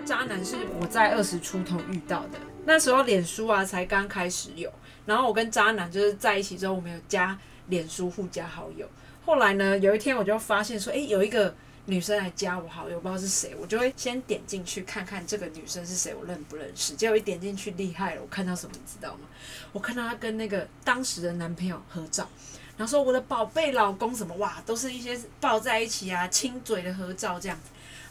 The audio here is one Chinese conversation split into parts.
渣男是我在二十出头遇到的，那时候脸书啊才刚开始有，然后我跟渣男就是在一起之后，我们有加脸书互加好友。后来呢，有一天我就发现说，诶，有一个女生来加我好友，不知道是谁，我就会先点进去看看这个女生是谁，我认不认识。结果一点进去厉害了，我看到什么你知道吗？我看到她跟那个当时的男朋友合照，然后说我的宝贝老公什么哇，都是一些抱在一起啊、亲嘴的合照这样。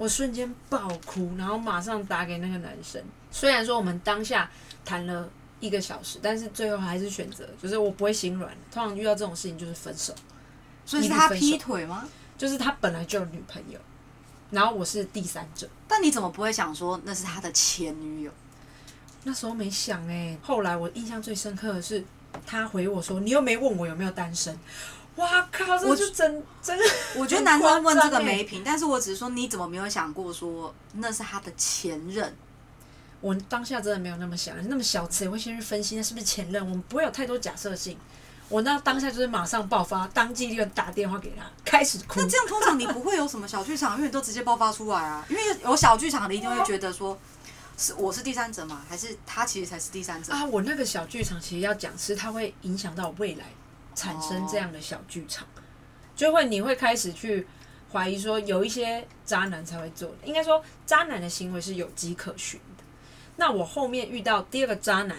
我瞬间爆哭，然后马上打给那个男生。虽然说我们当下谈了一个小时，但是最后还是选择，就是我不会心软。通常遇到这种事情就是分手，所以是他劈腿吗？就是他本来就有女朋友，然后我是第三者。但你怎么不会想说那是他的前女友？那时候没想哎。后来我印象最深刻的是，他回我说：“你又没问我有没有单身。”哇靠！这就真真的，我觉得男生问这个没品，但是我只是说你怎么没有想过说那是他的前任？我当下真的没有那么想，那么小词也会先去分析那是不是前任，我们不会有太多假设性。我那当下就是马上爆发，当即立断打电话给他，开始哭。那这样通常你不会有什么小剧场，因为你都直接爆发出来啊。因为有小剧场的一定会觉得说，是我是第三者嘛，还是他其实才是第三者啊？我那个小剧场其实要讲是，它会影响到未来。产生这样的小剧场，就会你会开始去怀疑说，有一些渣男才会做的。应该说，渣男的行为是有迹可循的。那我后面遇到第二个渣男，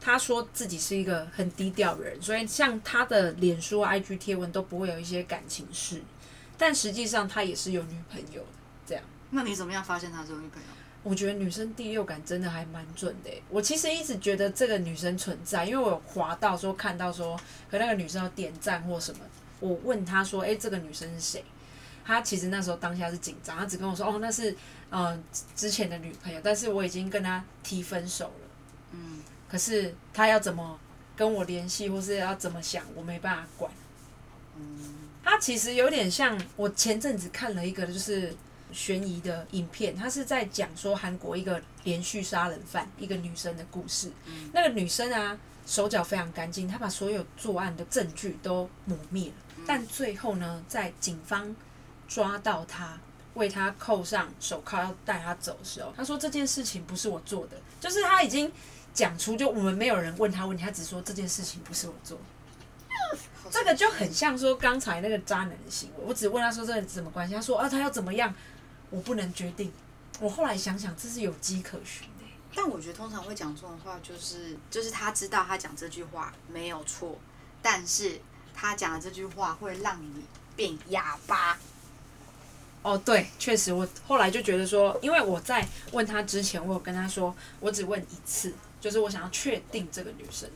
他说自己是一个很低调的人，所以像他的脸书、IG 贴文都不会有一些感情事，但实际上他也是有女朋友的。这样，那你怎么样发现他有女朋友？我觉得女生第六感真的还蛮准的。我其实一直觉得这个女生存在，因为我有滑到说看到说和那个女生要点赞或什么。我问她说：“哎，这个女生是谁？”她其实那时候当下是紧张，她只跟我说：“哦，那是嗯之前的女朋友，但是我已经跟她提分手了。”嗯，可是她要怎么跟我联系，或是要怎么想，我没办法管。嗯，她其实有点像我前阵子看了一个，就是。悬疑的影片，他是在讲说韩国一个连续杀人犯一个女生的故事。那个女生啊，手脚非常干净，她把所有作案的证据都抹灭了。但最后呢，在警方抓到她，为她扣上手铐要带她走的时候，她说这件事情不是我做的，就是她已经讲出，就我们没有人问她问题，她只说这件事情不是我做。这个就很像说刚才那个渣男的行为，我只问他说这是什么关系，他说啊他要怎么样。我不能决定。我后来想想，这是有迹可循的。但我觉得通常会讲这种话，就是就是他知道他讲这句话没有错，但是他讲的这句话会让你变哑巴。哦，对，确实，我后来就觉得说，因为我在问他之前，我有跟他说，我只问一次，就是我想要确定这个女生。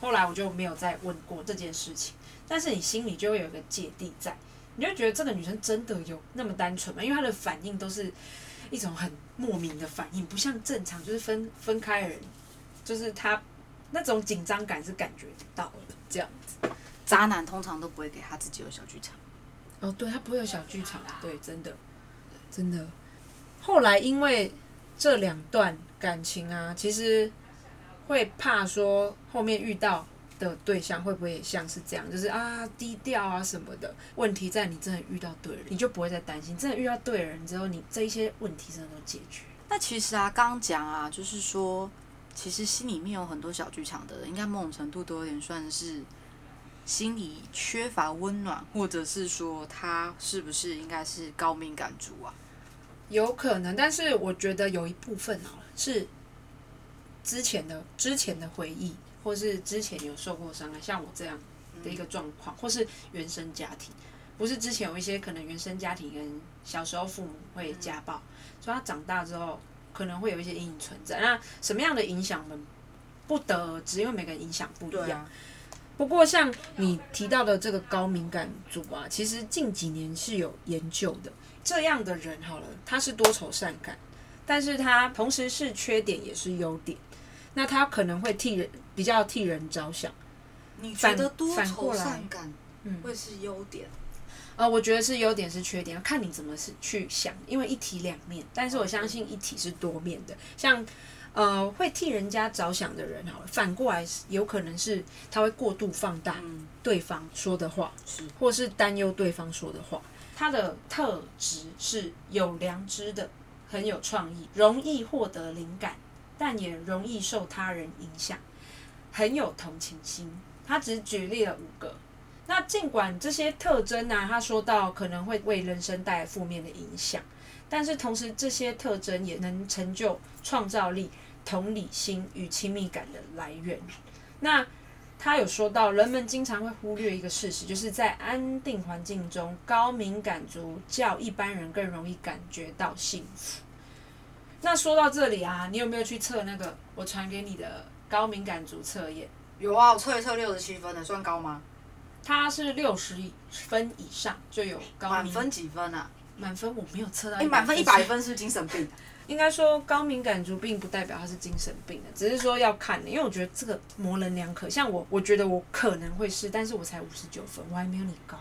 后来我就没有再问过这件事情。但是你心里就会有一个芥蒂在。你就觉得这个女生真的有那么单纯吗？因为她的反应都是一种很莫名的反应，不像正常就是分分开人，就是她那种紧张感是感觉到的这样子。渣男通常都不会给他自己有小剧场。哦，对他不会有小剧场，对，真的，真的。后来因为这两段感情啊，其实会怕说后面遇到。的对象会不会也像是这样，就是啊低调啊什么的？问题在你真的遇到对人，你就不会再担心。真的遇到对人之后，你这一些问题真的都解决。那其实啊，刚刚讲啊，就是说，其实心里面有很多小剧场的人，应该某种程度都有点算是心里缺乏温暖，或者是说他是不是应该是高敏感族啊？有可能，但是我觉得有一部分啊是之前的之前的回忆。或是之前有受过伤害，像我这样的一个状况，或是原生家庭，不是之前有一些可能原生家庭跟小时候父母会家暴，所以他长大之后可能会有一些阴影存在。那什么样的影响我们不得而知，因为每个人影响不一样。不过像你提到的这个高敏感组啊，其实近几年是有研究的。这样的人好了，他是多愁善感，但是他同时是缺点也是优点。那他可能会替人比较替人着想，你觉得多愁善感会是优点？呃，我觉得是优点是缺点，看你怎么是去想，因为一体两面。但是我相信一体是多面的，像呃会替人家着想的人，好了，反过来有可能是他会过度放大对方说的话，是或是担忧对方说的话。他的特质是有良知的，很有创意，容易获得灵感，但也容易受他人影响，很有同情心。他只举例了五个。那尽管这些特征呢、他说到可能会为人生带来负面的影响，但是同时这些特征也能成就创造力、同理心与亲密感的来源。那他有说到，人们经常会忽略一个事实，就是在安定环境中，高敏感族较一般人更容易感觉到幸福。那说到这里啊，你有没有去测那个我传给你的高敏感族测验？有啊，我测一测六十七分的，算高吗？它是六十分以上就有高敏满分几分啊？满分我没有测到哎、100满分一百分是精神病？应该说高敏感族并不代表他是精神病的，只是说要看的，因为我觉得这个模棱两可。像我，我觉得我可能会是，但是我才五十九分，我还没有你高。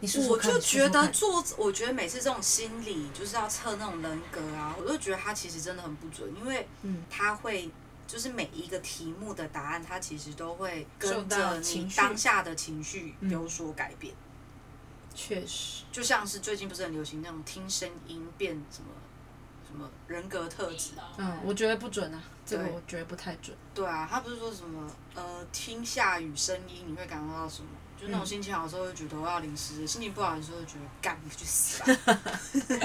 你说说我就觉得做，我觉得每次这种心理就是要测那种人格啊，我就觉得他其实真的很不准，因为嗯他会就是每一个题目的答案，他其实都会跟着你当下的情绪嗯有所改变。确实，就像是最近不是很流行那种听声音变什么什么人格特质，嗯，我觉得不准啊，这个我觉得不太准。对啊，他不是说什么呃听下雨声音你会感受到什么？就那种嗯心情好的时候就觉得我要淋湿，心情不好的时候会觉得干你去死吧。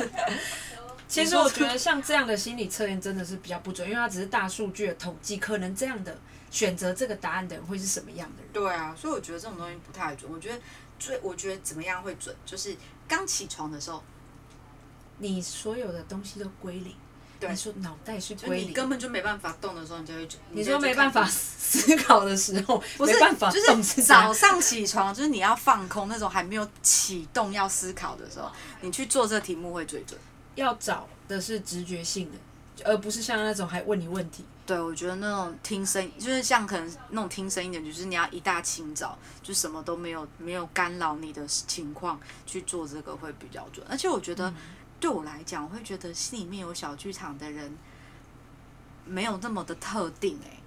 其实我觉得像这样的心理测验真的是比较不准，因为它只是大数据的统计，可能这样的选择这个答案的人会是什么样的人？对啊，所以我觉得这种东西不太准。我觉得最我觉得怎么样会准，就是刚起床的时候，你所有的东西都归零，对你说脑袋是就归零，你根本就没办法动的时候，你就会觉你说没办法思考的时候，不是没办法就动是早上起床，就是你要放空那种还没有启动要思考的时候，你去做这题目会最准。要找的是直觉性的，而不是像那种还问你问题。对，我觉得那种听声，就是像可能那种听声音的，就是你要一大清早，就什么都没有没有干扰你的情况去做这个会比较准。而且我觉得嗯对我来讲，我会觉得心里面有小剧场的人没有那么的特定哎、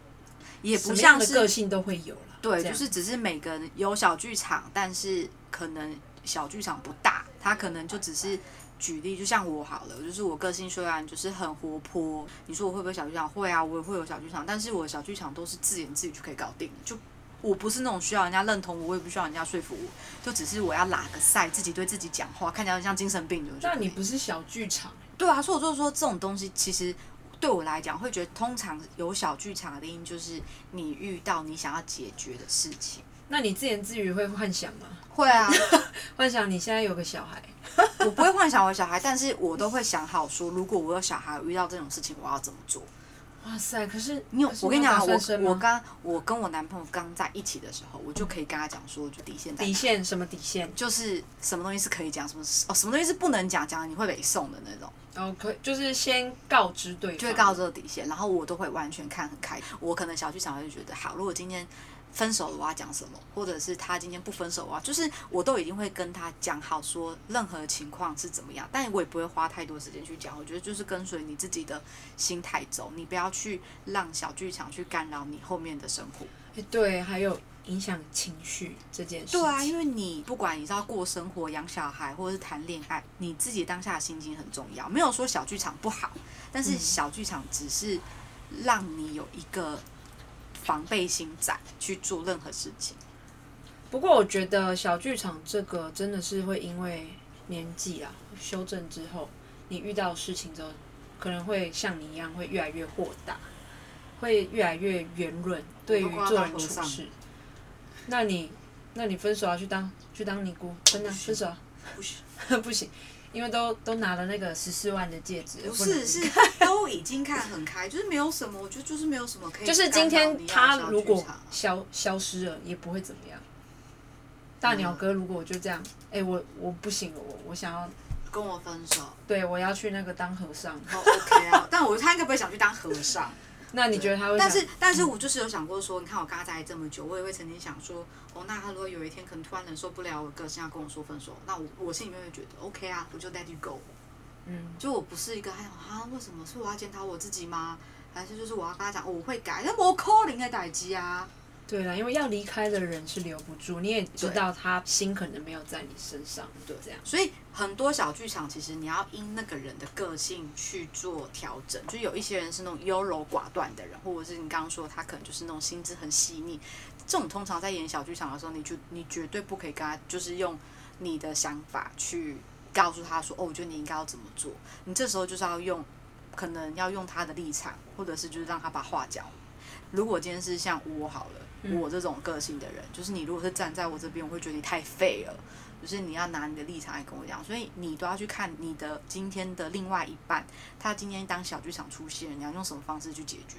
也不像是个性都会有了。对，就是只是每个人有小剧场，但是可能小剧场不大，他可能就只是举例，就像我好了，就是我个性虽然就是很活泼，你说我会不会小剧场？会啊，我也会有小剧场，但是我的小剧场都是自言自语就可以搞定的，就。我不是那种需要人家认同我，我也不需要人家说服我，就只是我要拉个赛，自己对自己讲话，看起来像精神病那你不是小剧场，对啊，所以我就说这种东西其实对我来讲，会觉得通常有小剧场的定义就是你遇到你想要解决的事情。那你自言自语会幻想吗？会啊，幻想你现在有个小孩，我不会幻想我小孩，但是我都会想好说，如果我有小孩，遇到这种事情，我要怎么做。哇塞！可是你有我跟你讲啊，我我刚我跟我男朋友刚在一起的时候，我就可以跟他讲说，就底线在底线什么底线？就是什么东西是可以讲，什么是哦，什么东西是不能讲，讲了你会被送的那种。哦，可就是先告知对方，就会告这个底线，然后我都会完全看很开。我可能小剧场会觉得，好，如果今天分手了，我要讲什么，或者是他今天不分手，我要就是我都一定会跟他讲好，说任何情况是怎么样，但我也不会花太多时间去讲。我觉得就是跟随你自己的心态走，你不要去让小剧场去干扰你后面的生活。诶对，还有影响情绪这件事。对啊，因为你不管你是要过生活、养小孩，或者是谈恋爱，你自己当下的心情很重要。没有说小剧场不好，但是嗯小剧场只是让你有一个防备心在去做任何事情。不过我觉得小剧场这个真的是会因为年纪啊修正之后，你遇到事情之后，可能会像你一样会越来越豁达，会越来越圆润，对于做人处事。那你，那你分手啊？去当去当尼姑，真的分手啊？不是，不行，因为都都拿了那个十四万的戒指，不不是，是 都已经看很开，就是没有什么，我觉得就是没有什么可以。就是今天他如果啊消消失了，也不会怎么样。大鸟哥，如果我就这样，哎、我我不行了，我我想要，跟我分手，对我要去那个当和尚。哦 OK 啊，但我他应该不会想去当和尚。那你觉得他会？但是，但是我就是有想过说，你看我跟他在一起这么久，我也会曾经想说，哦，那他如果有一天可能突然忍受不了我个性，要跟我说分手，那我我心里面会觉得 OK 啊，我就 let you go。嗯，就我不是一个还想啊，为什么是我要检讨我自己吗？还是就是我要跟他讲、哦我会改，那我可能的代机啊。对啦，因为要离开的人是留不住，你也知道他心可能没有在你身上，对，这样。所以很多小剧场其实你要因那个人的个性去做调整，就有一些人是那种优柔寡断的人，或者是你刚刚说他可能就是那种心智很细腻，这种通常在演小剧场的时候，你就你绝对不可以跟他就是用你的想法去告诉他说，哦，我觉得你应该要怎么做，你这时候就是要用可能要用他的立场，或者是就是让他把话讲。如果今天是像我好了，我这种个性的人，就是你如果是站在我这边，我会觉得你太废了。就是你要拿你的立场来跟我讲，所以你都要去看你的今天的另外一半，他今天当小剧场出现，你要用什么方式去解决？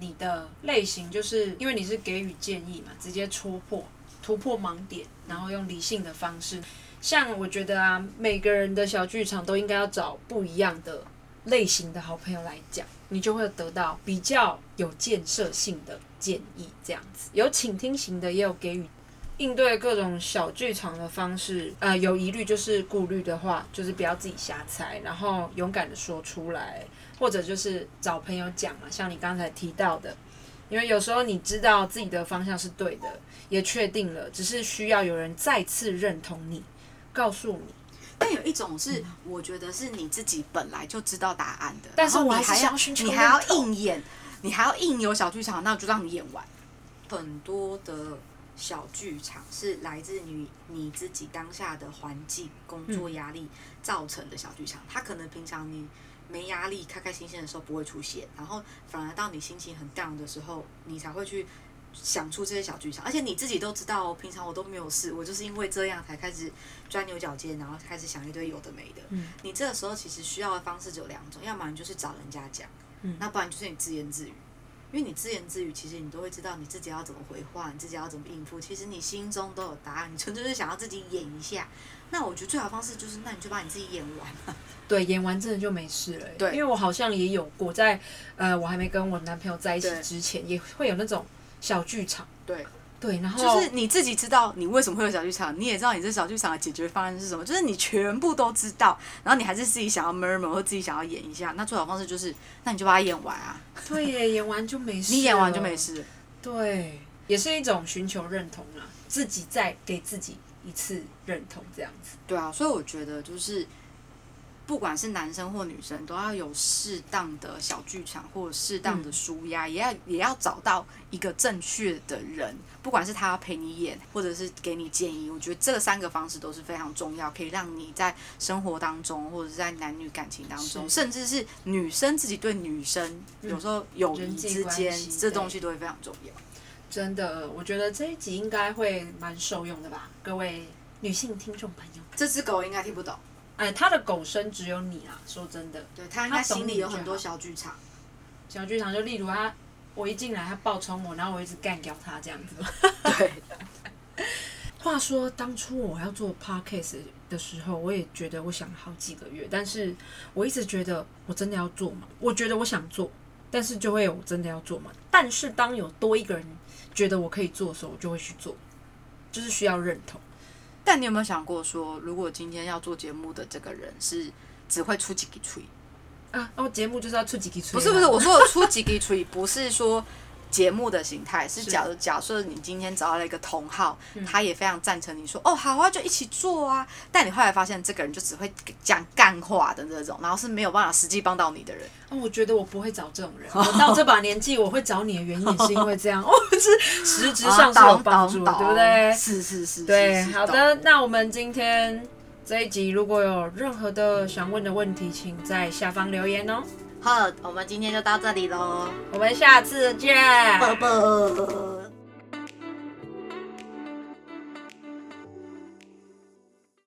你的类型就是因为你是给予建议嘛，直接戳破、突破盲点，然后用理性的方式。像我觉得啊，每个人的小剧场都应该要找不一样的类型的好朋友来讲，你就会得到比较有建设性的建议。这样子，有倾听型的，也有给予。应对各种小剧场的方式，呃，有疑虑就是顾虑的话，就是不要自己瞎猜，然后勇敢的说出来，或者就是找朋友讲嘛。像你刚才提到的，因为有时候你知道自己的方向是对的，也确定了，只是需要有人再次认同你，告诉你。但有一种是，我觉得是你自己本来就知道答案的，但是我还要你还要硬演，你还要硬有小剧场，那我就让你演完很多的。小剧场是来自于你自己当下的环境、工作压力造成的小剧场。它可能平常你没压力、开开心心的时候不会出现，然后反而到你心情很 down 的时候，你才会去想出这些小剧场。而且你自己都知道，平常我都没有事，我就是因为这样才开始钻牛角尖，然后开始想一堆有的没的。你这个时候其实需要的方式只有两种，要么你就是找人家讲，那不然就是你自言自语。因为你自言自语，其实你都会知道你自己要怎么回话，你自己要怎么应付。其实你心中都有答案，你纯粹是想要自己演一下。那我觉得最好方式就是，那你就把你自己演完。对，演完真的就没事了。对，因为我好像也有过，在呃，我还没跟我男朋友在一起之前，也会有那种小剧场。对。对，然后就是你自己知道你为什么会有小剧场，你也知道你这小剧场的解决方案是什么，就是你全部都知道，然后你还是自己想要 murmur 或自己想要演一下，那最好方式就是，那你就把它演完啊。对耶，演完就没事。你演完就没事。对，也是一种寻求认同啊，自己再给自己一次认同，这样子。对啊，所以我觉得就是。不管是男生或女生，都要有适当的小剧场或者适当的舒压，也要也要找到一个正确的人，不管是他要陪你演，或者是给你建议，我觉得这三个方式都是非常重要，可以让你在生活当中，或者是在男女感情当中，甚至是女生自己对女生，有时候友谊之间，这东西都会非常重要。真的，我觉得这一集应该会蛮受用的吧，各位女性听众朋友。这只狗应该听不懂。哎，他的狗生只有你啊！说真的，对他应该心里有很多小剧场。小剧场就例如他，我一进来他暴冲我，然后我一直干掉他这样子。对。话说当初我要做 podcast 的时候，我也觉得我想了好几个月，但是我一直觉得我真的要做吗？我觉得我想做，但是就会有真的要做吗？但是当有多一个人觉得我可以做的时候，我就会去做，就是需要认同。但你有没有想过说，如果今天要做节目的这个人是只会出几个吹啊？哦，节目就是要出几个吹？不是不是，我说的出几个吹，不是说。节目的形态是假如假设你今天找到了一个同号，他也非常赞成你说哦好啊就一起做啊，但你后来发现这个人就只会讲干话的那种，然后是没有办法实际帮到你的人。哦，我觉得我不会找这种人。我到这把年纪，我会找你的原因也是因为这样，哦，是实质上是有帮助，对不对？是是是。对，好的，那我们今天这一集如果有任何的想问的问题，请在下方留言哦。好，我们今天就到这里喽，我们下次见，啵啵。